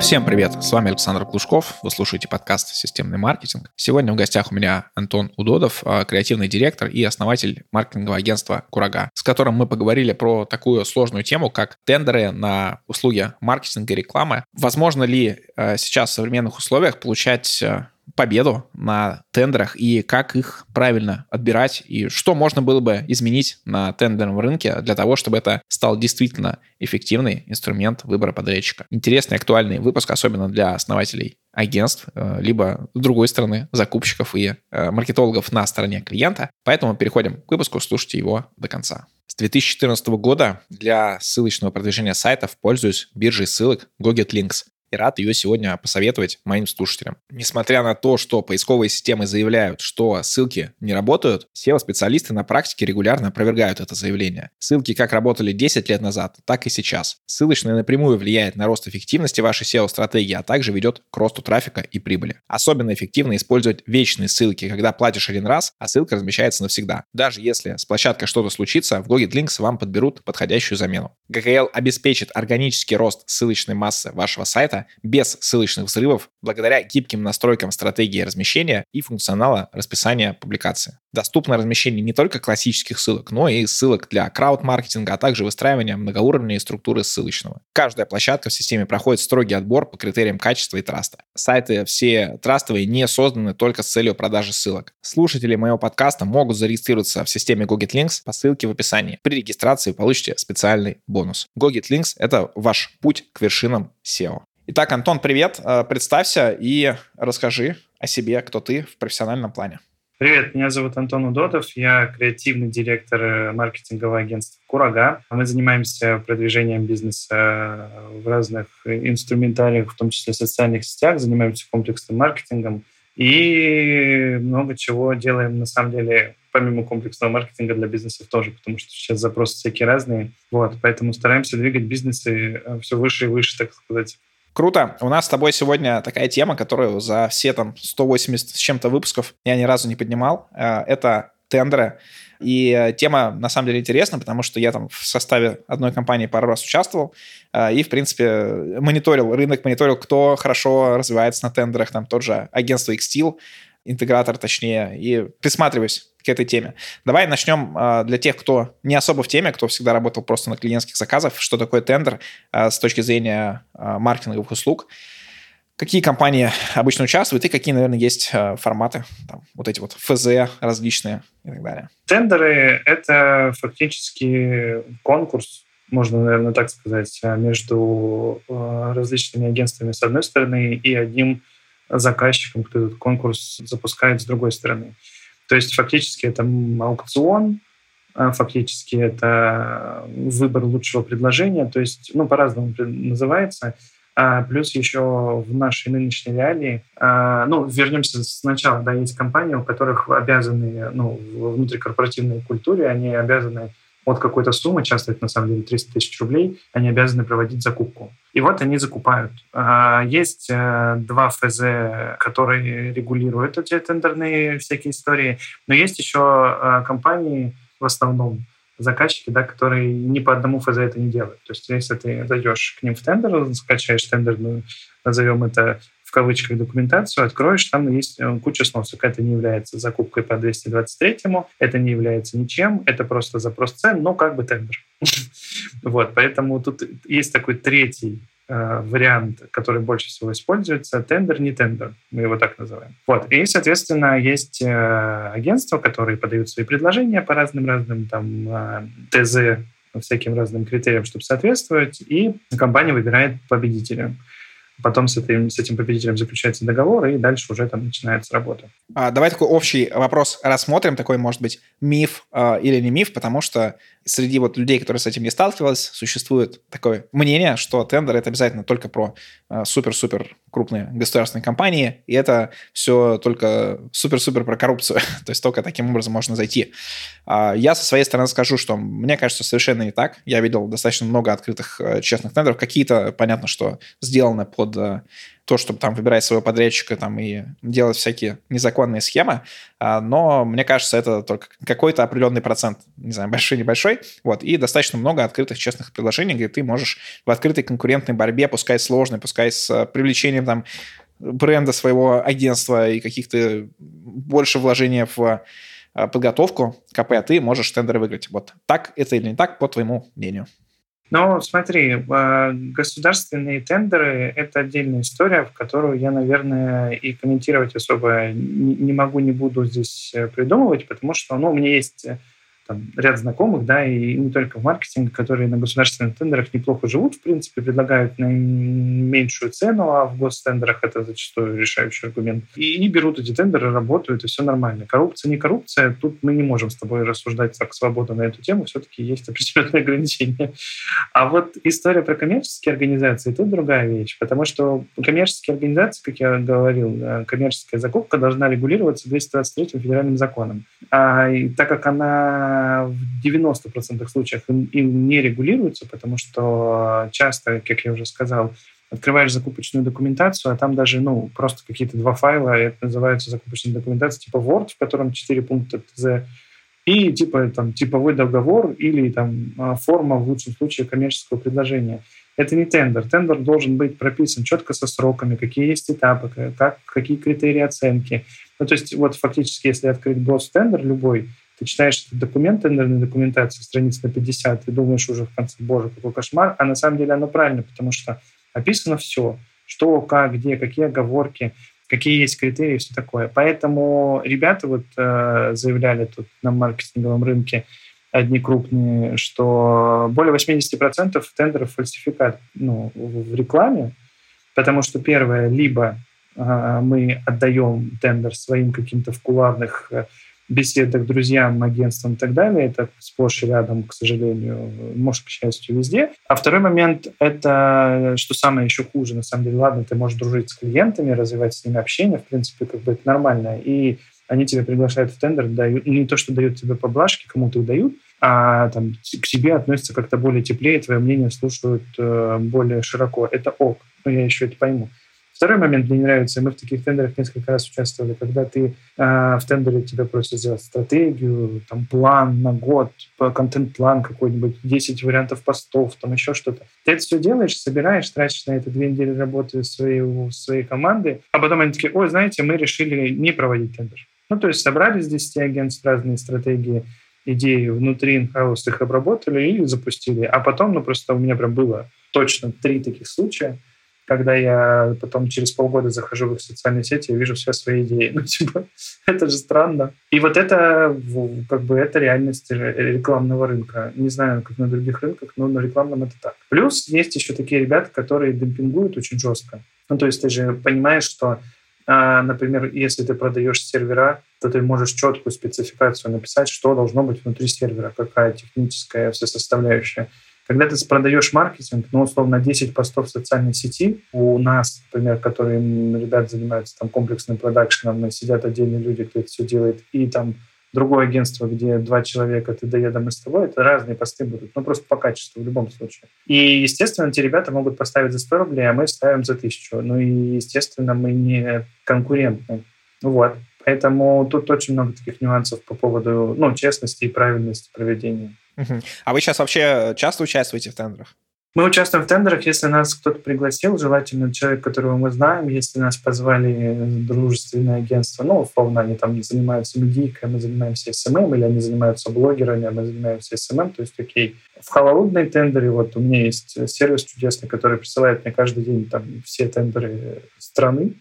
Всем привет, с вами Александр Клушков, вы слушаете подкаст «Системный маркетинг». Сегодня в гостях у меня Антон Удодов, а, креативный директор и основатель маркетингового агентства «Курага», с которым мы поговорили про такую сложную тему, как тендеры на услуги маркетинга и рекламы. Возможно ли а, сейчас в современных условиях получать а, победу на тендерах и как их правильно отбирать и что можно было бы изменить на тендерном рынке для того, чтобы это стал действительно эффективный инструмент выбора подрядчика. Интересный, актуальный выпуск, особенно для основателей агентств, э, либо с другой стороны закупщиков и э, маркетологов на стороне клиента. Поэтому переходим к выпуску, слушайте его до конца. С 2014 года для ссылочного продвижения сайтов пользуюсь биржей ссылок GoGetLinks и рад ее сегодня посоветовать моим слушателям. Несмотря на то, что поисковые системы заявляют, что ссылки не работают, SEO-специалисты на практике регулярно опровергают это заявление. Ссылки как работали 10 лет назад, так и сейчас. Ссылочная напрямую влияет на рост эффективности вашей SEO-стратегии, а также ведет к росту трафика и прибыли. Особенно эффективно использовать вечные ссылки, когда платишь один раз, а ссылка размещается навсегда. Даже если с площадкой что-то случится, в Google Links вам подберут подходящую замену. GKL обеспечит органический рост ссылочной массы вашего сайта без ссылочных взрывов благодаря гибким настройкам стратегии размещения и функционала расписания публикации. Доступно размещение не только классических ссылок, но и ссылок для крауд-маркетинга, а также выстраивания многоуровневой структуры ссылочного. Каждая площадка в системе проходит строгий отбор по критериям качества и траста. Сайты все трастовые не созданы только с целью продажи ссылок. Слушатели моего подкаста могут зарегистрироваться в системе GoGetLinks по ссылке в описании. При регистрации получите специальный бонус. GoGetLinks — это ваш путь к вершинам SEO. Итак, Антон, привет. Э, представься и расскажи о себе, кто ты в профессиональном плане. Привет, меня зовут Антон Удотов, я креативный директор э, маркетингового агентства «Курага». Мы занимаемся продвижением бизнеса э, в разных инструментариях, в том числе в социальных сетях, занимаемся комплексным маркетингом и много чего делаем, на самом деле, помимо комплексного маркетинга для бизнесов тоже, потому что сейчас запросы всякие разные. Вот, поэтому стараемся двигать бизнесы все выше и выше, так сказать. Круто. У нас с тобой сегодня такая тема, которую за все там 180 с чем-то выпусков я ни разу не поднимал. Э, это тендеры. И э, тема на самом деле интересна, потому что я там в составе одной компании пару раз участвовал э, и, в принципе, мониторил рынок, мониторил, кто хорошо развивается на тендерах, там тот же агентство Xsteel, интегратор точнее, и присматриваюсь к этой теме. Давай начнем э, для тех, кто не особо в теме, кто всегда работал просто на клиентских заказах, что такое тендер э, с точки зрения э, маркетинговых услуг. Какие компании обычно участвуют и какие, наверное, есть форматы, там, вот эти вот ФЗ различные и так далее? Тендеры — это фактически конкурс, можно, наверное, так сказать, между различными агентствами с одной стороны и одним заказчиком, кто этот конкурс запускает с другой стороны. То есть фактически это аукцион, а фактически это выбор лучшего предложения, то есть, ну, по-разному называется. А плюс еще в нашей нынешней реалии, а, ну, вернемся сначала, да, есть компании, у которых обязаны, ну, в внутрикорпоративной культуре, они обязаны от какой-то суммы, часто это на самом деле 300 тысяч рублей, они обязаны проводить закупку. И вот они закупают. А, есть э, два ФЗ, которые регулируют эти тендерные всякие истории, но есть еще э, компании в основном, заказчики, да, которые ни по одному ФЗ это не делают. То есть если ты зайдешь к ним в тендер, скачаешь тендерную, назовем это кавычках документацию, откроешь, там есть э, куча сносок. Это не является закупкой по 223-му, это не является ничем, это просто запрос цен, но как бы тендер. Вот, поэтому тут есть такой третий э, вариант, который больше всего используется, тендер, не тендер, мы его так называем. Вот, и, соответственно, есть э, агентства, которые подают свои предложения по разным-разным там ТЗ, всяким разным критериям, чтобы соответствовать, и компания выбирает победителя. Потом с этим, с этим победителем заключается договор, и дальше уже там начинается работа. А, давай такой общий вопрос рассмотрим, такой, может быть, миф э, или не миф, потому что среди вот людей, которые с этим не сталкивались, существует такое мнение, что тендер — это обязательно только про э, супер-супер крупные государственные компании, и это все только супер-супер про коррупцию, то есть только таким образом можно зайти. А, я со своей стороны скажу, что мне кажется, совершенно не так. Я видел достаточно много открытых э, честных тендеров. Какие-то, понятно, что сделаны под то, чтобы там выбирать своего подрядчика там и делать всякие незаконные схемы, а, но мне кажется, это только какой-то определенный процент, не знаю, большой-небольшой, вот, и достаточно много открытых честных предложений, где ты можешь в открытой конкурентной борьбе, пускай сложной, пускай с привлечением там бренда своего агентства и каких-то больше вложения в а, подготовку КП, ты можешь тендеры выиграть. Вот так это или не так, по твоему мнению? Ну, смотри, а, государственные тендеры — это отдельная история, в которую я, наверное, и комментировать особо не могу, не буду здесь э, придумывать, потому что ну, у меня есть э, там, ряд знакомых, да, и не только в маркетинге, которые на государственных тендерах неплохо живут, в принципе, предлагают наименьшую цену, а в гостендерах это зачастую решающий аргумент. И, и берут эти тендеры, работают, и все нормально. Коррупция, не коррупция, тут мы не можем с тобой рассуждать так свободно на эту тему, все-таки есть определенные ограничения. А вот история про коммерческие организации, тут другая вещь, потому что коммерческие организации, как я говорил, э, коммерческая закупка должна регулироваться 223 федеральным законом. А, и так как она в 90% случаев им, не регулируется, потому что часто, как я уже сказал, открываешь закупочную документацию, а там даже, ну, просто какие-то два файла, это называется закупочная документация, типа Word, в котором 4 пункта ТЗ, и типа там типовой договор или там а, форма в лучшем случае коммерческого предложения. Это не тендер. Тендер должен быть прописан четко со сроками, какие есть этапы, как, какие критерии оценки. Ну, то есть вот фактически, если открыть гостендер любой, ты читаешь этот документ, тендерная документация, страниц на 50, ты думаешь уже в конце, боже, какой кошмар, а на самом деле оно правильно, потому что описано все, что, как, где, какие оговорки, какие есть критерии, все такое. Поэтому ребята вот э, заявляли тут на маркетинговом рынке, одни крупные, что более 80% тендеров фальсификат ну, в рекламе, потому что первое, либо э, мы отдаем тендер своим каким-то в куларных э, беседах друзьям, агентствам и так далее. Это сплошь и рядом, к сожалению, может, к счастью, везде. А второй момент — это, что самое еще хуже, на самом деле, ладно, ты можешь дружить с клиентами, развивать с ними общение, в принципе, как бы это нормально. И они тебя приглашают в тендер, дают, не то, что дают тебе поблажки, кому-то их дают, а там, к себе относятся как-то более теплее, твое мнение слушают э, более широко. Это ок, но я еще это пойму. Второй момент мне не нравится, мы в таких тендерах несколько раз участвовали, когда ты э, в тендере тебя просят сделать стратегию, там план на год, контент-план какой-нибудь, 10 вариантов постов, там еще что-то. Ты это все делаешь, собираешь, тратишь на это две недели работы своей, своей команды, а потом они такие, ой, знаете, мы решили не проводить тендер. Ну, то есть собрали с 10 агентств разные стратегии, идеи внутри инхаус их обработали и запустили. А потом, ну, просто у меня прям было точно три таких случая, когда я потом через полгода захожу в их социальные сети и вижу все свои идеи. Ну, типа, это же странно. И вот это, как бы, это реальность рекламного рынка. Не знаю, как на других рынках, но на рекламном это так. Плюс есть еще такие ребята, которые демпингуют очень жестко. Ну, то есть ты же понимаешь, что а, Например, если ты продаешь сервера, то ты можешь четкую спецификацию написать, что должно быть внутри сервера, какая техническая вся составляющая. Когда ты продаешь маркетинг, ну, условно, 10 постов в социальной сети, у нас, например, которые ребят занимаются там комплексным продакшеном, сидят отдельные люди, кто это все делает, и там другое агентство, где два человека, ты доедом и с тобой, это разные посты будут, ну, просто по качеству в любом случае. И, естественно, эти ребята могут поставить за 100 рублей, а мы ставим за 1000. Ну и, естественно, мы не конкурентны. Вот. Поэтому тут очень много таких нюансов по поводу ну, честности и правильности проведения. А вы сейчас вообще часто участвуете в тендерах? Мы участвуем в тендерах, если нас кто-то пригласил, желательно человек, которого мы знаем, если нас позвали дружественное агентство, ну, условно, они там занимаются медийкой, мы занимаемся SMM, или они занимаются блогерами, а мы занимаемся SMM, то есть, окей. В холодные тендеры, вот у меня есть сервис чудесный, который присылает мне каждый день там все тендеры страны,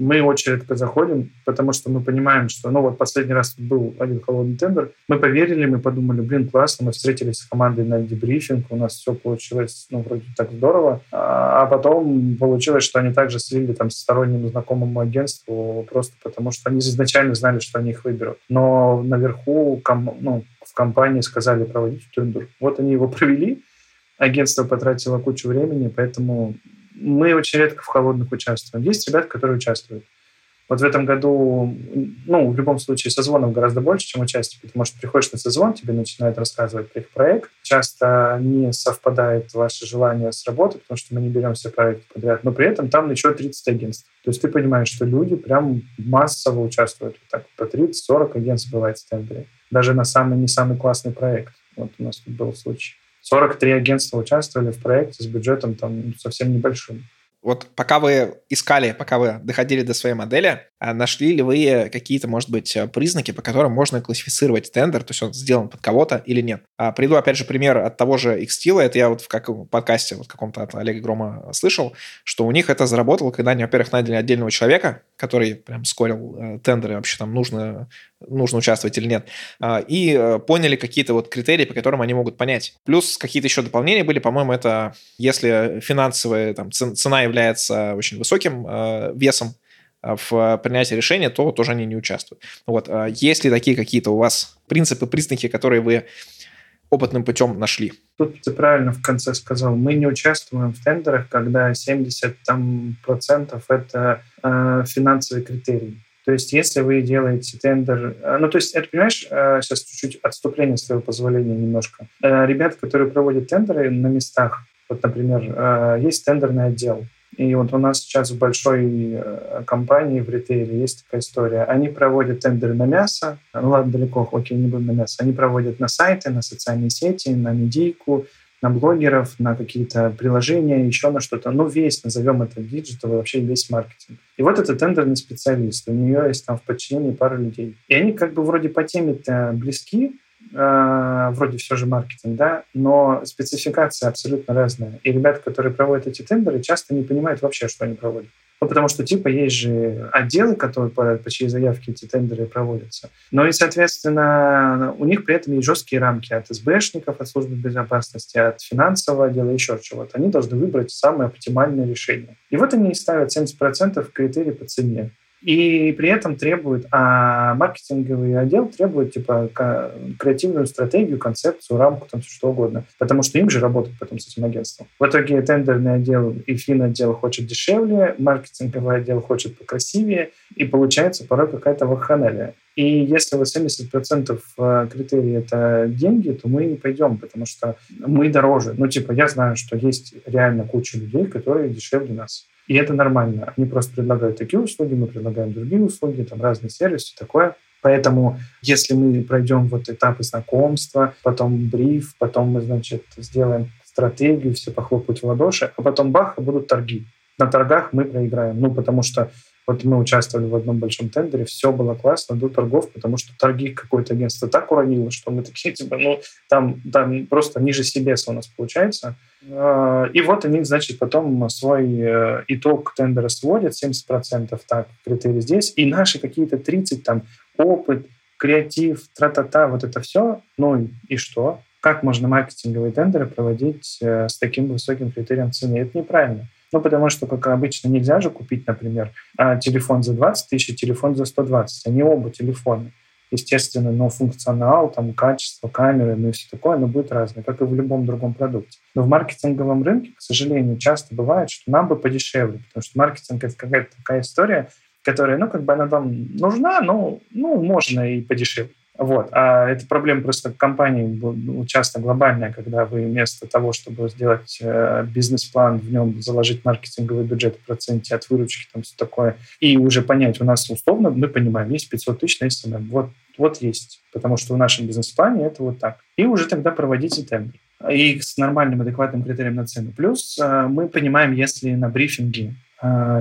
мы очень заходим, потому что мы понимаем, что, ну вот последний раз был один холодный тендер, мы поверили, мы подумали, блин, классно, мы встретились с командой на дебрифинг, у нас все получилось, ну, вроде так здорово, а, а потом получилось, что они также слили там стороннему знакомому агентству просто потому, что они изначально знали, что они их выберут. Но наверху, ком, ну, в компании сказали проводить тендер. Вот они его провели, агентство потратило кучу времени, поэтому мы очень редко в холодных участвуем. Есть ребята, которые участвуют. Вот в этом году, ну, в любом случае, созвонов гораздо больше, чем участия, потому что приходишь на созвон, тебе начинают рассказывать про их проект. Часто не совпадает ваше желание с работой, потому что мы не берем все проекты подряд, но при этом там еще 30 агентств. То есть ты понимаешь, что люди прям массово участвуют. Вот так, по 30-40 агентств бывает в тендере. Даже на самый не самый классный проект. Вот у нас тут был случай. 43 агентства участвовали в проекте с бюджетом там совсем небольшим. Вот пока вы искали, пока вы доходили до своей модели, а нашли ли вы какие-то, может быть, признаки, по которым можно классифицировать тендер, то есть он сделан под кого-то или нет? А приду, опять же, пример от того же Xtila. Это я вот в как подкасте вот каком-то от Олега Грома слышал, что у них это заработало, когда они, во-первых, наняли отдельного человека, который прям скорил э, тендеры, вообще там нужно, нужно участвовать или нет, э, и э, поняли какие-то вот критерии, по которым они могут понять. Плюс какие-то еще дополнения были, по-моему, это если финансовая там, цена является очень высоким э, весом э, в принятии решения, то тоже они не участвуют. Вот. Э, есть ли такие какие-то у вас принципы, признаки, которые вы опытным путем нашли? Тут ты правильно в конце сказал. Мы не участвуем в тендерах, когда 70 там, процентов это э, финансовые критерии. То есть, если вы делаете тендер, э, ну, то есть, это, понимаешь, э, сейчас чуть-чуть отступление, с твоего позволения немножко. Э, ребята, которые проводят тендеры на местах, вот, например, есть тендерный отдел, и вот у нас сейчас в большой э, компании в ритейле есть такая история. Они проводят тендеры на мясо. Ну ладно, далеко, окей, не будем на мясо. Они проводят на сайты, на социальные сети, на медийку, на блогеров, на какие-то приложения, еще на что-то. Ну, весь, назовем это digital, вообще весь маркетинг. И вот это тендерный специалист. У нее есть там в подчинении пара людей. И они как бы вроде по теме-то близки, э, вроде все же маркетинг, да, но спецификация абсолютно разная. И ребята, которые проводят эти тендеры, часто не понимают вообще, что они проводят. Ну, потому что, типа, есть же отделы, которые по, по чьей заявке эти тендеры проводятся. Но и, соответственно, у них при этом есть жесткие рамки от СБшников, от службы безопасности, от финансового отдела, еще чего-то. Они должны выбрать самое оптимальное решение. И вот они ставят 70% критерий по цене. И при этом требует, а маркетинговый отдел требует типа креативную стратегию, концепцию, рамку, там все что угодно. Потому что им же работать потом с этим агентством. В итоге тендерный отдел и фин-отдел хочет дешевле, маркетинговый отдел хочет покрасивее, и получается порой какая-то вакханалия. И если 80% э, критерий — это деньги, то мы не пойдем, потому что мы дороже. Ну, типа, я знаю, что есть реально куча людей, которые дешевле нас. И это нормально. Они просто предлагают такие услуги, мы предлагаем другие услуги, там разные сервисы, такое. Поэтому, если мы пройдем вот этапы знакомства, потом бриф, потом мы, значит, сделаем стратегию, все похлопают в ладоши, а потом бах, будут торги. На торгах мы проиграем. Ну, потому что вот мы участвовали в одном большом тендере, все было классно до торгов, потому что торги какое-то агентство так уронило, что мы такие, типа, ну, там, там просто ниже себеса у нас получается. А, и вот они, значит, потом свой э, итог тендера сводят, 70% так, критерий здесь, и наши какие-то 30, там, опыт, креатив, тра-та-та, вот это все, ну и что? Как можно маркетинговые тендеры проводить э, с таким высоким критерием цены? Это неправильно. Ну, потому что, как обычно, нельзя же купить, например, а, телефон за 20 тысяч, телефон за 120. Они оба телефоны. Естественно, но функционал, там, качество, камеры, ну и все такое, оно будет разное, как и в любом другом продукте. Но в маркетинговом рынке, к сожалению, часто бывает, что нам бы подешевле, потому что маркетинг — это какая-то такая история, которая, ну, как бы она там нужна, но, ну, можно и подешевле. Вот. А это проблема просто компании ну, часто глобальная, когда вы вместо того, чтобы сделать э, бизнес-план, в нем заложить маркетинговый бюджет в проценте от выручки, там все такое, и уже понять, у нас условно, мы понимаем, есть 500 тысяч на SMM, вот, вот есть, потому что в нашем бизнес-плане это вот так. И уже тогда проводите тендер и с нормальным, адекватным критерием на цену. Плюс э, мы понимаем, если на брифинге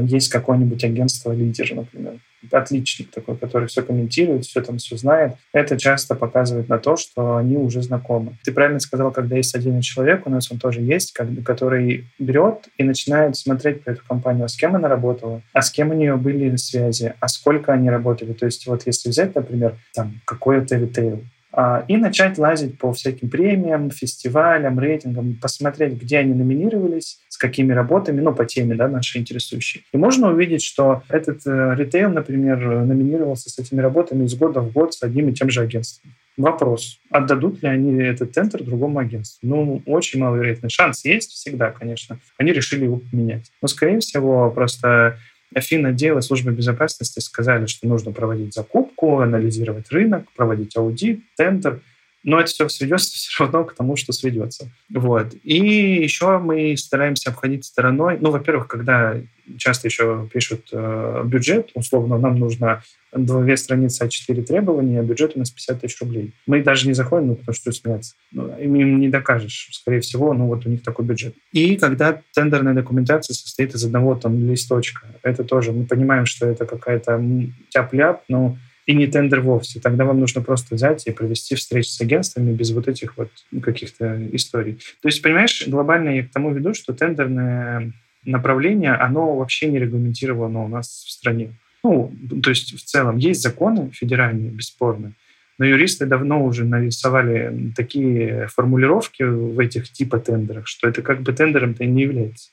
есть какое-нибудь агентство лидер, например, отличник такой, который все комментирует, все там все знает, это часто показывает на то, что они уже знакомы. Ты правильно сказал, когда есть один человек, у нас он тоже есть, который берет и начинает смотреть про эту компанию, а с кем она работала, а с кем у нее были связи, а сколько они работали. То есть вот если взять, например, там какой-то ритейл, а, и начать лазить по всяким премиям, фестивалям, рейтингам, посмотреть, где они номинировались, с какими работами, ну, по теме, да, нашей интересующей. И можно увидеть, что этот э, ритейл, например, номинировался с этими работами из года в год с одним и тем же агентством. Вопрос, отдадут ли они этот тендер другому агентству? Ну, очень маловероятный шанс есть всегда, конечно. Они решили его поменять. Но, скорее всего, просто Финотдел и служба безопасности сказали, что нужно проводить закупку, анализировать рынок, проводить аудит, тендер. Но это все сведется все равно к тому, что сведется. Вот. И еще мы стараемся обходить стороной. Ну, во-первых, когда часто еще пишут э, бюджет, условно, нам нужно две страницы А4 требования, а бюджет у нас 50 тысяч рублей. Мы даже не заходим, ну, потому что смеяться. Ну, им, не докажешь, скорее всего, ну, вот у них такой бюджет. И когда тендерная документация состоит из одного там листочка, это тоже, мы понимаем, что это какая-то тяп-ляп, но и не тендер вовсе. Тогда вам нужно просто взять и провести встречи с агентствами без вот этих вот каких-то историй. То есть, понимаешь, глобально я к тому веду, что тендерное направление, оно вообще не регламентировано у нас в стране. Ну, то есть в целом есть законы федеральные, бесспорно, но юристы давно уже нарисовали такие формулировки в этих типа тендерах, что это как бы тендером-то и не является.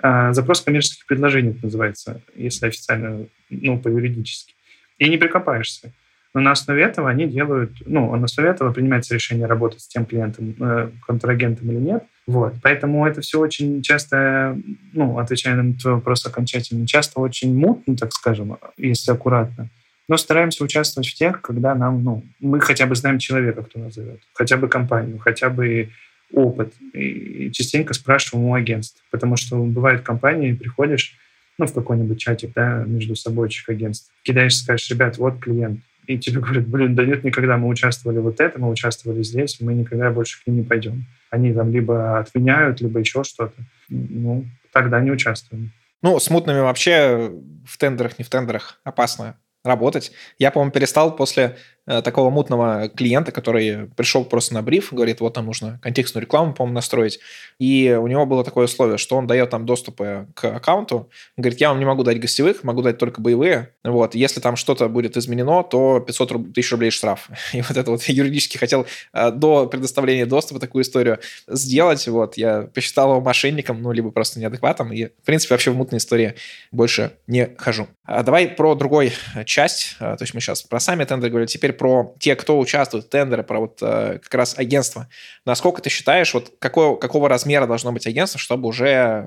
А запрос коммерческих предложений это называется, если официально, ну, по-юридически. И не прикопаешься. Но на основе этого они делают, ну, на основе этого принимается решение работать с тем клиентом, э, контрагентом или нет. Вот. Поэтому это все очень часто, ну, отвечая на твой вопрос окончательно, часто очень мутно, так скажем, если аккуратно. Но стараемся участвовать в тех, когда нам, ну, мы хотя бы знаем человека, кто нас зовет, хотя бы компанию, хотя бы опыт. И частенько спрашиваем у агентств, потому что бывают компании, приходишь, ну, в какой-нибудь чатик, да, между собойчих агентств, кидаешь, скажешь, ребят, вот клиент, и тебе говорят, блин, да нет, никогда мы участвовали вот это, мы участвовали здесь, мы никогда больше к ним не пойдем. Они там либо отменяют, либо еще что-то. Ну, тогда не участвуем. Ну, с мутными вообще в тендерах, не в тендерах опасно работать. Я, по-моему, перестал после такого мутного клиента, который пришел просто на бриф, говорит, вот там нужно контекстную рекламу, по-моему, настроить. И у него было такое условие, что он дает там доступы к аккаунту. говорит, я вам не могу дать гостевых, могу дать только боевые. Вот. Если там что-то будет изменено, то 500 руб- тысяч рублей штраф. И вот это вот юридически хотел э, до предоставления доступа такую историю сделать. Вот. Я посчитал его мошенником, ну, либо просто неадекватом. И, в принципе, вообще в мутной истории больше не хожу. А давай про другой часть. То есть мы сейчас про сами тендеры говорили. Теперь про те, кто участвует в тендере, про вот э, как раз агентство. Насколько ты считаешь, вот какого, какого размера должно быть агентство, чтобы уже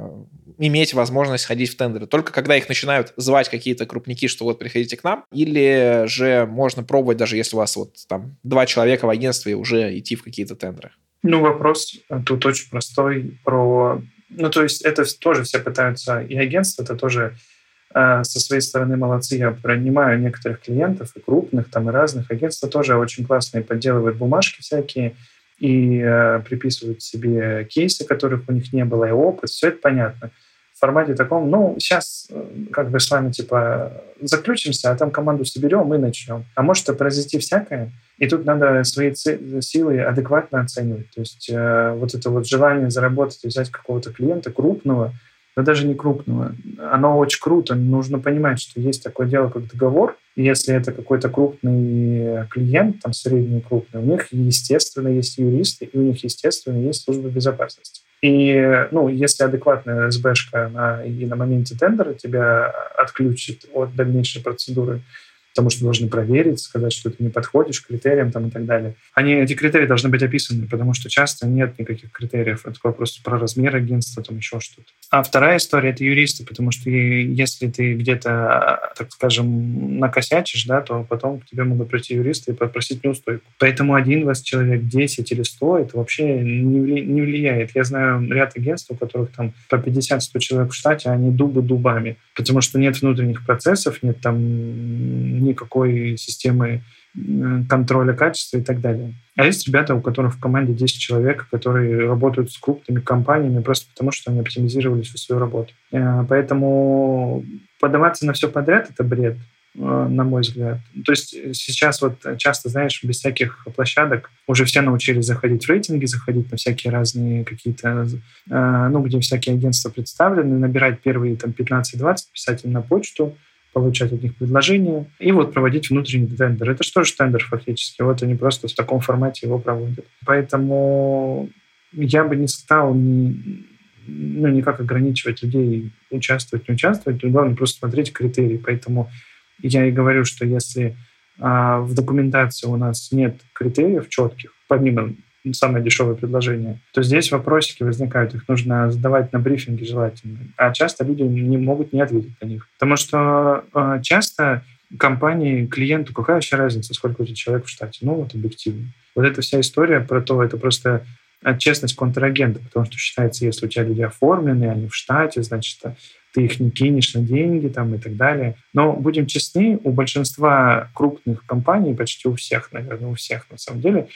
иметь возможность ходить в тендеры? Только когда их начинают звать какие-то крупники, что вот приходите к нам, или же можно пробовать, даже если у вас вот там два человека в агентстве, уже идти в какие-то тендеры? Ну, вопрос тут очень простой про... Ну, то есть это тоже все пытаются, и агентство это тоже со своей стороны молодцы. Я принимаю некоторых клиентов, и крупных, там, и разных. Агентства тоже очень классные, подделывают бумажки всякие и э, приписывают себе кейсы, которых у них не было, и опыт. Все это понятно. В формате таком, ну, сейчас э, как бы с вами, типа, заключимся, а там команду соберем и начнем. А может произойти всякое, и тут надо свои силы адекватно оценивать. То есть э, вот это вот желание заработать взять какого-то клиента крупного – да даже не крупного. Оно очень круто. Нужно понимать, что есть такое дело, как договор. И если это какой-то крупный клиент, там средний крупный, у них, естественно, есть юристы, и у них, естественно, есть служба безопасности. И, ну, если адекватная СБшка на, и на моменте тендера тебя отключит от дальнейшей процедуры, потому что должны проверить, сказать, что ты не подходишь к критериям там, и так далее. Они, эти критерии должны быть описаны, потому что часто нет никаких критериев. Это вопрос про размер агентства, там еще что-то. А вторая история — это юристы, потому что если ты где-то, так скажем, накосячишь, да, то потом к тебе могут прийти юристы и попросить неустойку. Поэтому один вас человек 10 или 100 это вообще не влияет. Я знаю ряд агентств, у которых там по 50-100 человек в штате, они дубы дубами, потому что нет внутренних процессов, нет там никакой системы контроля качества и так далее. А есть ребята, у которых в команде 10 человек, которые работают с крупными компаниями просто потому, что они оптимизировали всю свою работу. Э, поэтому подаваться на все подряд — это бред э, на мой взгляд. То есть сейчас вот часто, знаешь, без всяких площадок уже все научились заходить в рейтинги, заходить на всякие разные какие-то, э, ну, где всякие агентства представлены, набирать первые там 15-20, писать им на почту, получать от них предложения и вот проводить внутренний тендер. Это что же тендер фактически? Вот они просто в таком формате его проводят. Поэтому я бы не стал ни, ну, никак ограничивать людей участвовать, не участвовать. Главное просто смотреть критерии. Поэтому я и говорю, что если а, в документации у нас нет критериев четких, помимо самое дешевое предложение, то здесь вопросики возникают, их нужно задавать на брифинге желательно. А часто люди не могут не ответить на них. Потому что э, часто компании, клиенту, какая вообще разница, сколько у тебя человек в штате? Ну, вот объективно. Вот эта вся история про то, это просто честность контрагента, потому что считается, если у тебя люди оформлены, они в штате, значит, ты их не кинешь на деньги там, и так далее. Но будем честны, у большинства крупных компаний, почти у всех, наверное, у всех на самом деле, а,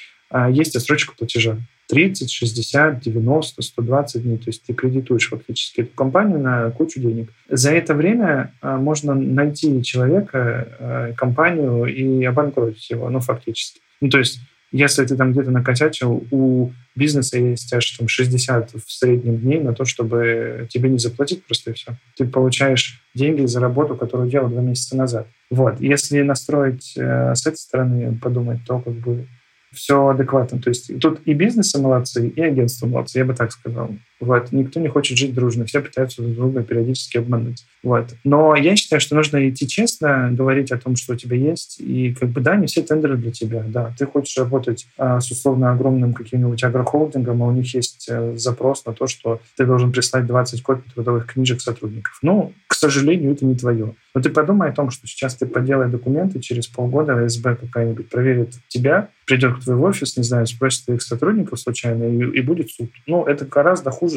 есть отсрочка платежа. 30, 60, 90, 120 дней. То есть ты кредитуешь фактически эту компанию на кучу денег. За это время а, можно найти человека, а, компанию и обанкротить его, ну, фактически. Ну, то есть если ты там где-то накосячил, у бизнеса есть аж там 60 в среднем дней на то, чтобы тебе не заплатить просто и все. Ты получаешь деньги за работу, которую делал два месяца назад. Вот. Если настроить э, с этой стороны, подумать, то как бы все адекватно. То есть тут и бизнесы молодцы, и агентства молодцы, я бы так сказал. Вот. Никто не хочет жить дружно, все пытаются друг друга периодически обмануть. Вот. Но я считаю, что нужно идти честно, говорить о том, что у тебя есть, и как бы, да, не все тендеры для тебя, да. Ты хочешь работать а, с условно огромным каким-нибудь агрохолдингом, а у них есть а, запрос на то, что ты должен прислать 20 копий трудовых книжек сотрудников. Ну, к сожалению, это не твое. Но ты подумай о том, что сейчас ты поделай документы, через полгода СБ какая-нибудь проверит тебя, придет к твой офис, не знаю, спросит твоих сотрудников случайно, и, и будет суд. Ну, это гораздо хуже,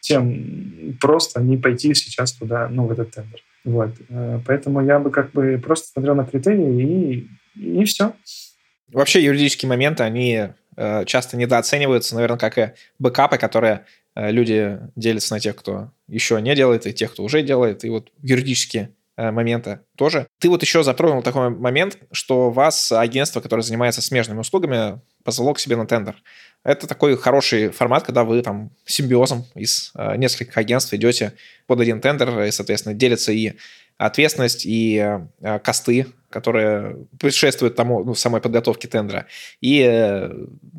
чем просто не пойти сейчас туда, ну, в этот тендер. Вот. Э, поэтому я бы как бы просто смотрел на критерии и, и все. Вообще юридические моменты, они э, часто недооцениваются, наверное, как и бэкапы, которые э, люди делятся на тех, кто еще не делает, и тех, кто уже делает. И вот юридические момента тоже. Ты вот еще затронул такой момент, что вас агентство, которое занимается смежными услугами, позвало к себе на тендер. Это такой хороший формат, когда вы там симбиозом из э, нескольких агентств идете под один тендер, и, соответственно, делятся и ответственность, и э, косты, которые предшествуют тому, ну, самой подготовке тендера, и, э,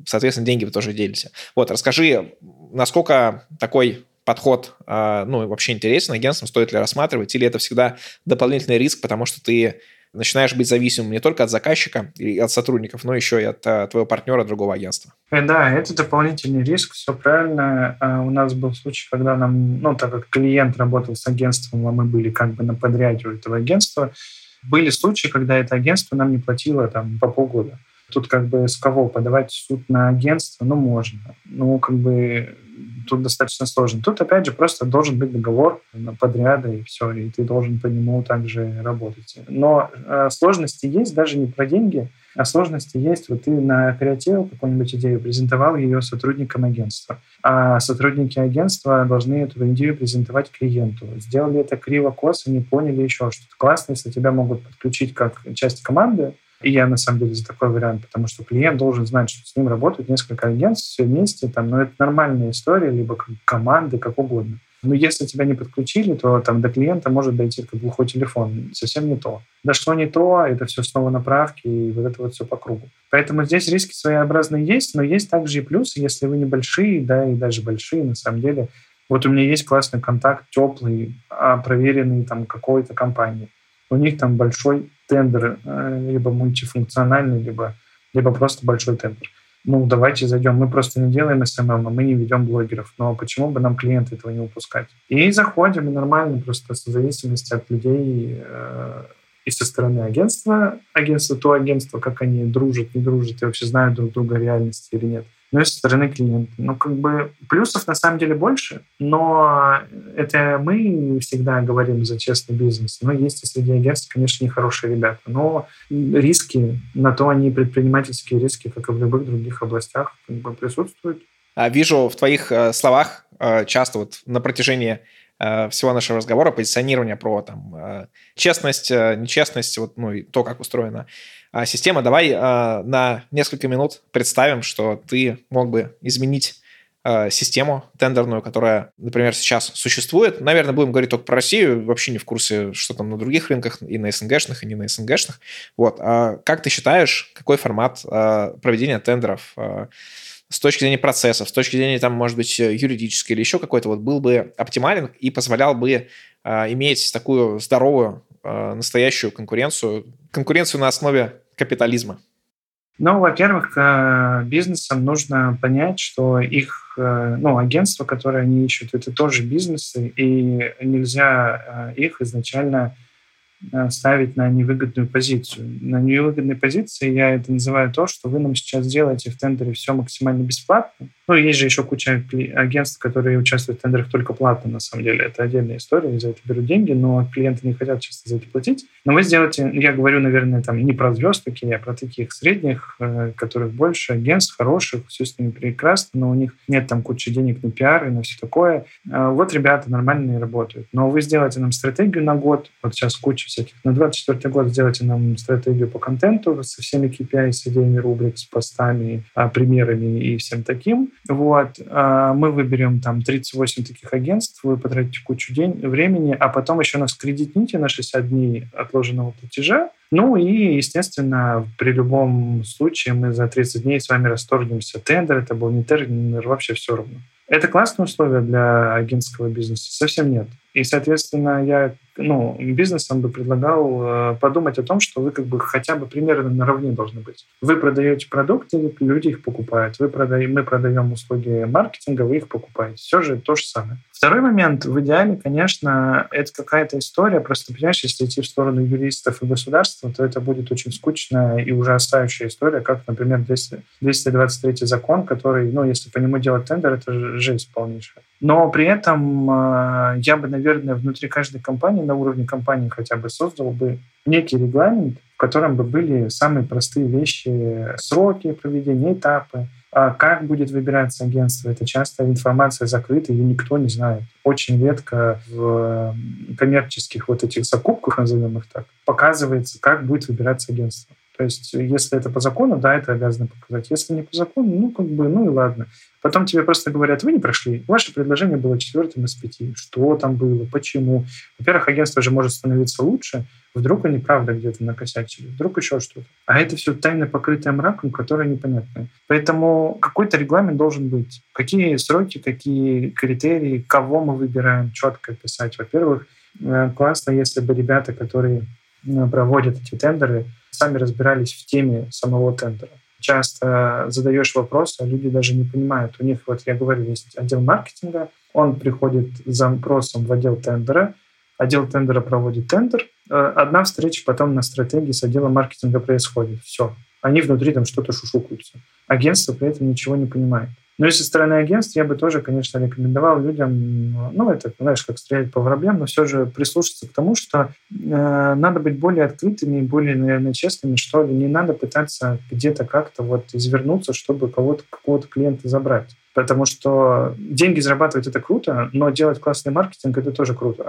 соответственно, деньги вы тоже делите. Вот, расскажи, насколько такой подход, а, ну, вообще интересен агентством, стоит ли рассматривать, или это всегда дополнительный риск, потому что ты начинаешь быть зависимым не только от заказчика и от сотрудников, но еще и от а, твоего партнера другого агентства. Э, да, это дополнительный риск, все правильно. А, у нас был случай, когда нам, ну, так как клиент работал с агентством, а мы были как бы на подряде у этого агентства, были случаи, когда это агентство нам не платило там по полгода. Тут как бы с кого подавать суд на агентство, ну, можно. Ну, как бы тут достаточно сложно. Тут, опять же, просто должен быть договор на подряда, и все, и ты должен по нему также работать. Но э, сложности есть даже не про деньги, а сложности есть. Вот ты на креативе какую-нибудь идею презентовал ее сотрудникам агентства, а сотрудники агентства должны эту идею презентовать клиенту. Сделали это криво-косо, не поняли еще что-то. Классно, если тебя могут подключить как часть команды, и я, на самом деле, за такой вариант, потому что клиент должен знать, что с ним работают несколько агентств все вместе, там, но это нормальная история, либо команды, как угодно. Но если тебя не подключили, то там до клиента может дойти как глухой телефон. Совсем не то. Дошло не то, это все снова направки, и вот это вот все по кругу. Поэтому здесь риски своеобразные есть, но есть также и плюсы, если вы небольшие, да, и даже большие, на самом деле. Вот у меня есть классный контакт, теплый, а, проверенный там какой-то компанией. У них там большой тендер, э, либо мультифункциональный, либо, либо просто большой тендер. Ну, давайте зайдем. Мы просто не делаем SMM, а мы не ведем блогеров. Но почему бы нам клиенты этого не упускать? И заходим, и нормально, просто в зависимости от людей э, и со стороны агентства, агентство, то агентство, как они дружат, не дружат, и вообще знают друг друга реальности или нет ну со стороны клиента. Ну, как бы плюсов на самом деле больше, но это мы всегда говорим за честный бизнес. Но есть и среди агентств, конечно, нехорошие ребята. Но риски, на то они предпринимательские риски, как и в любых других областях, как бы присутствуют. А, вижу в твоих э, словах э, часто вот на протяжении всего нашего разговора позиционирование про там честность, нечестность, вот, ну и то, как устроена а, система. Давай на несколько минут представим, что ты мог бы изменить систему тендерную, которая, например, сейчас существует. Наверное, будем говорить только про Россию, вообще не в курсе, что там на других рынках, и на СНГшных, и не на СНГшных. Вот. А как ты считаешь, какой формат проведения тендеров с точки зрения процессов, с точки зрения, там, может быть, юридической или еще какой-то, вот был бы оптимален и позволял бы иметь такую здоровую, настоящую конкуренцию, конкуренцию на основе капитализма. Ну, во-первых, э, бизнесам нужно понять, что их э, ну, агентство, которое они ищут, это тоже бизнесы, и нельзя их изначально Э, ставить на невыгодную позицию. На невыгодной позиции я это называю то, что вы нам сейчас делаете в тендере все максимально бесплатно. Ну, есть же еще куча агентств, которые участвуют в тендерах только платно, на самом деле. Это отдельная история, за это берут деньги, но клиенты не хотят часто за это платить. Но вы сделаете, я говорю, наверное, там не про звезд такие, а про таких средних, э, которых больше, агентств хороших, все с ними прекрасно, но у них нет там кучи денег на пиар и на все такое. Э, вот ребята нормальные работают. Но вы сделаете нам стратегию на год, вот сейчас куча всяких. На 24 год сделайте нам стратегию по контенту со всеми KPI, с идеями рубрик, с постами, а, примерами и всем таким. Вот. А, мы выберем там 38 таких агентств, вы потратите кучу день, времени, а потом еще нас кредитните на 60 дней отложенного платежа, ну и, естественно, при любом случае мы за 30 дней с вами расторгнемся. Тендер это был не тендер, вообще все равно. Это классные условия для агентского бизнеса? Совсем нет. И, соответственно, я ну, бизнесам бы предлагал э, подумать о том, что вы как бы хотя бы примерно наравне должны быть. Вы продаете продукты, люди их покупают. Вы продаем, мы продаем услуги маркетинга, вы их покупаете. Все же то же самое. Второй момент, в идеале, конечно, это какая-то история. Просто, понимаешь, если идти в сторону юристов и государства, то это будет очень скучная и ужасающая история, как, например, 200, 223 закон, который, ну, если по нему делать тендер, это жесть полнейшая. Но при этом э, я бы, наверное, внутри каждой компании, на уровне компании хотя бы создал бы некий регламент, в котором бы были самые простые вещи, сроки проведения, этапы, а как будет выбираться агентство. Это часто информация закрыта, ее никто не знает. Очень редко в коммерческих вот этих закупках, назовем их так, показывается, как будет выбираться агентство. То есть, если это по закону, да, это обязаны показать. Если не по закону, ну, как бы, ну и ладно. Потом тебе просто говорят, вы не прошли. Ваше предложение было четвертым из пяти. Что там было? Почему? Во-первых, агентство же может становиться лучше. Вдруг они правда где-то накосячили. Вдруг еще что-то. А это все тайно покрытое мраком, которое непонятно. Поэтому какой-то регламент должен быть. Какие сроки, какие критерии, кого мы выбираем, четко писать. Во-первых, э, классно, если бы ребята, которые э, проводят эти тендеры, сами разбирались в теме самого тендера. Часто задаешь вопрос, а люди даже не понимают. У них, вот я говорю, есть отдел маркетинга, он приходит с запросом в отдел тендера, отдел тендера проводит тендер, э, одна встреча потом на стратегии с отделом маркетинга происходит. Все. Они внутри там что-то шушукаются. Агентство при этом ничего не понимает. Но если со стороны агентств, я бы тоже, конечно, рекомендовал людям, ну, это, знаешь, как стрелять по воробьям, но все же прислушаться к тому, что э, надо быть более открытыми и более, наверное, честными, что ли. Не надо пытаться где-то как-то вот извернуться, чтобы кого-то, какого-то клиента забрать. Потому что деньги зарабатывать — это круто, но делать классный маркетинг — это тоже круто.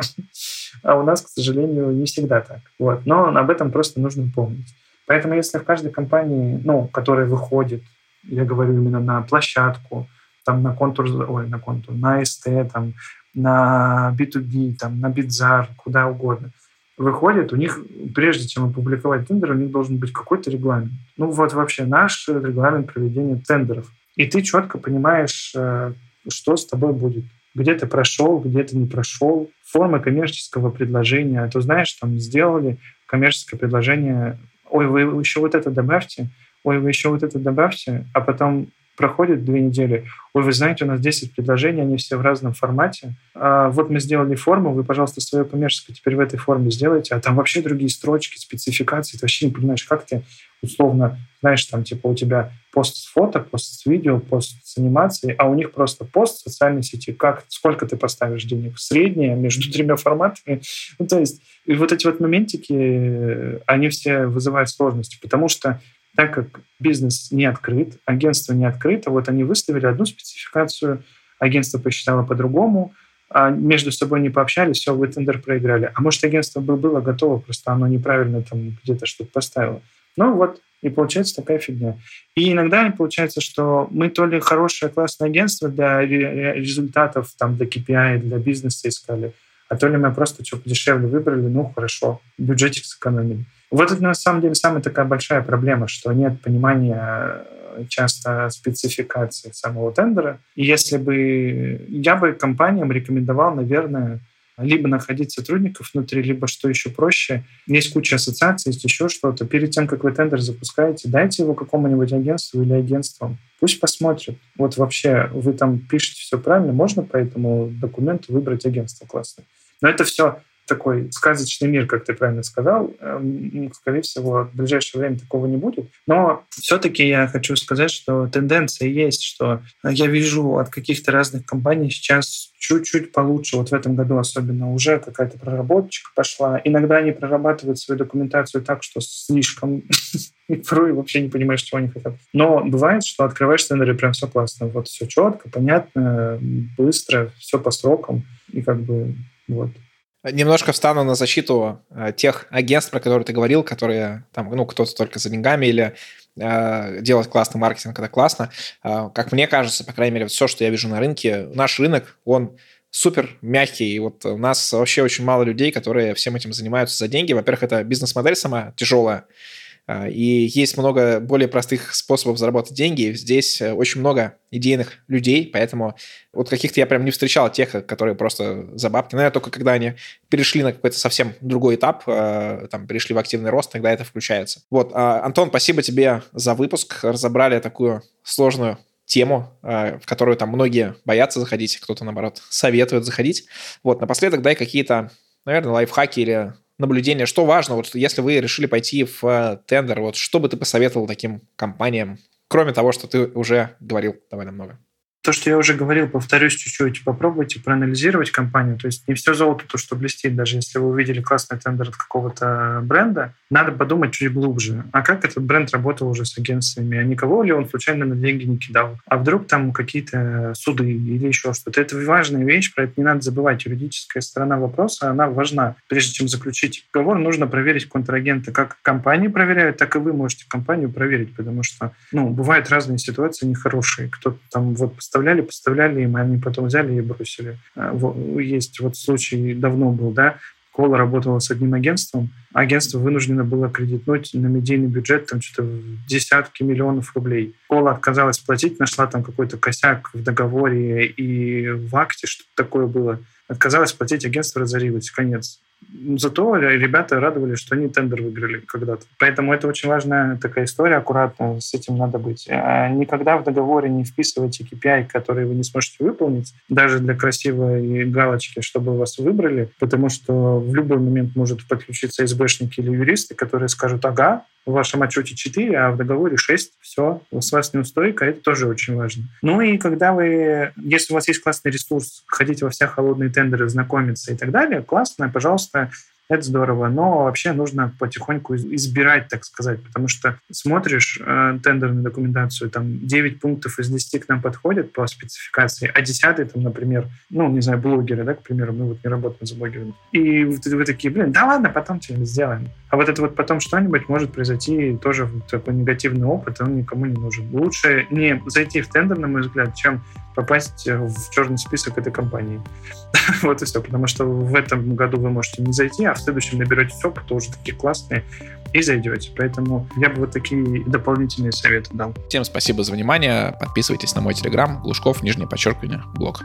А у нас, к сожалению, не всегда так. Вот. Но об этом просто нужно помнить. Поэтому если в каждой компании, ну, которая выходит я говорю именно на площадку, там на контур, ой, на контур, на СТ, там, на B2B, там, на Битзар, куда угодно. Выходит, у них, прежде чем опубликовать тендер, у них должен быть какой-то регламент. Ну вот вообще наш регламент проведения тендеров. И ты четко понимаешь, э, что с тобой будет. Где ты прошел, где ты не прошел. Форма коммерческого предложения. А то знаешь, там сделали коммерческое предложение. Ой, вы еще вот это добавьте ой, вы еще вот это добавьте, а потом проходит две недели, ой, вы знаете, у нас 10 предложений, они все в разном формате. А вот мы сделали форму, вы, пожалуйста, свое коммерческое теперь в этой форме сделайте, а там вообще другие строчки, спецификации, ты вообще не понимаешь, как ты условно, знаешь, там типа у тебя пост с фото, пост с видео, пост с анимацией, а у них просто пост в социальной сети, как, сколько ты поставишь денег, среднее между тремя форматами. Ну, то есть и вот эти вот моментики, они все вызывают сложности, потому что так как бизнес не открыт, агентство не открыто, вот они выставили одну спецификацию, агентство посчитало по-другому, а между собой не пообщались, все, вы тендер проиграли. А может, агентство бы было готово, просто оно неправильно там где-то что-то поставило. Ну вот, и получается такая фигня. И иногда получается, что мы то ли хорошее классное агентство для результатов, там, для KPI, для бизнеса искали, а то ли мы просто что подешевле выбрали, ну хорошо, бюджетик сэкономили. Вот это на самом деле самая такая большая проблема, что нет понимания э, часто спецификации самого тендера. И если бы я бы компаниям рекомендовал, наверное, либо находить сотрудников внутри, либо, что еще проще, есть куча ассоциаций, есть еще что-то. Перед тем, как вы тендер запускаете, дайте его какому-нибудь агентству или агентствам. Пусть посмотрят. Вот вообще вы там пишете все правильно, можно по этому документу выбрать агентство классное. Но это все такой сказочный мир, как ты правильно сказал. Эм, скорее всего, в ближайшее время такого не будет. Но все-таки я хочу сказать, что тенденция есть, что я вижу от каких-то разных компаний сейчас чуть-чуть получше. Вот в этом году особенно уже какая-то проработочка пошла. Иногда они прорабатывают свою документацию так, что слишком и вообще не понимаешь, чего они хотят. Но бывает, что открываешь тендеры, прям все классно. Вот все четко, понятно, быстро, все по срокам. И как бы вот. Немножко встану на защиту э, тех агентств, про которые ты говорил, которые там, ну, кто-то только за деньгами или э, делать классный маркетинг, это классно. Э, как мне кажется, по крайней мере, все, что я вижу на рынке, наш рынок, он супер мягкий. И вот у нас вообще очень мало людей, которые всем этим занимаются за деньги. Во-первых, это бизнес-модель сама тяжелая. А, и есть много более простых способов заработать деньги. Здесь э, очень много идейных людей, поэтому вот каких-то я прям не встречал тех, которые просто за бабки. Наверное, только когда они перешли на какой-то совсем другой этап, э, там, перешли в активный рост, тогда это включается. Вот, а, Антон, спасибо тебе за выпуск. Разобрали такую сложную тему, э, в которую там многие боятся заходить, кто-то, наоборот, советует заходить. Вот, напоследок дай какие-то, наверное, лайфхаки или наблюдения, что важно, вот если вы решили пойти в э, тендер, вот что бы ты посоветовал таким компаниям, кроме того, что ты уже говорил довольно много? То, что я уже говорил, повторюсь чуть-чуть, попробуйте проанализировать компанию. То есть не все золото то, что блестит. Даже если вы увидели классный тендер от какого-то бренда, надо подумать чуть глубже. А как этот бренд работал уже с агентствами? А никого ли он случайно на деньги не кидал? А вдруг там какие-то суды или еще что-то? Это важная вещь, про это не надо забывать. Юридическая сторона вопроса, она важна. Прежде чем заключить договор, нужно проверить контрагента. Как компании проверяют, так и вы можете компанию проверить, потому что ну, бывают разные ситуации нехорошие. Кто-то там вот поставляли, поставляли им, а они потом взяли и бросили. А, есть вот случай, давно был, да, Кола работала с одним агентством, агентство вынуждено было кредитнуть на медийный бюджет там что-то десятки миллионов рублей. Кола отказалась платить, нашла там какой-то косяк в договоре и в акте, что-то такое было. Отказалась платить, агентство разорилось, конец. Зато ребята радовались, что они тендер выиграли когда-то. Поэтому это очень важная такая история, аккуратно с этим надо быть. А никогда в договоре не вписывайте KPI, которые вы не сможете выполнить, даже для красивой галочки, чтобы вас выбрали, потому что в любой момент может подключиться СБшники или юристы, которые скажут, ага, в вашем отчете 4, а в договоре 6, все, с вас неустойка, это тоже очень важно. Ну и когда вы, если у вас есть классный ресурс, ходите во все холодные тендеры, знакомиться и так далее, классно, пожалуйста, это здорово, но вообще нужно потихоньку избирать, так сказать, потому что смотришь э, тендерную документацию, там 9 пунктов из 10 к нам подходят по спецификации, а 10 там, например, ну, не знаю, блогеры, да, к примеру, мы вот не работаем с блогерами. И вы, вы такие, блин, да ладно, потом что-нибудь сделаем. А вот это вот потом что-нибудь может произойти, тоже такой негативный опыт, он никому не нужен. Лучше не зайти в тендер, на мой взгляд, чем попасть в черный список этой компании. вот и все, потому что в этом году вы можете не зайти, а в следующем наберете опыт, уже такие классные, и зайдете. Поэтому я бы вот такие дополнительные советы дал. Всем спасибо за внимание. Подписывайтесь на мой телеграм, Глушков, нижнее подчеркивание, блог.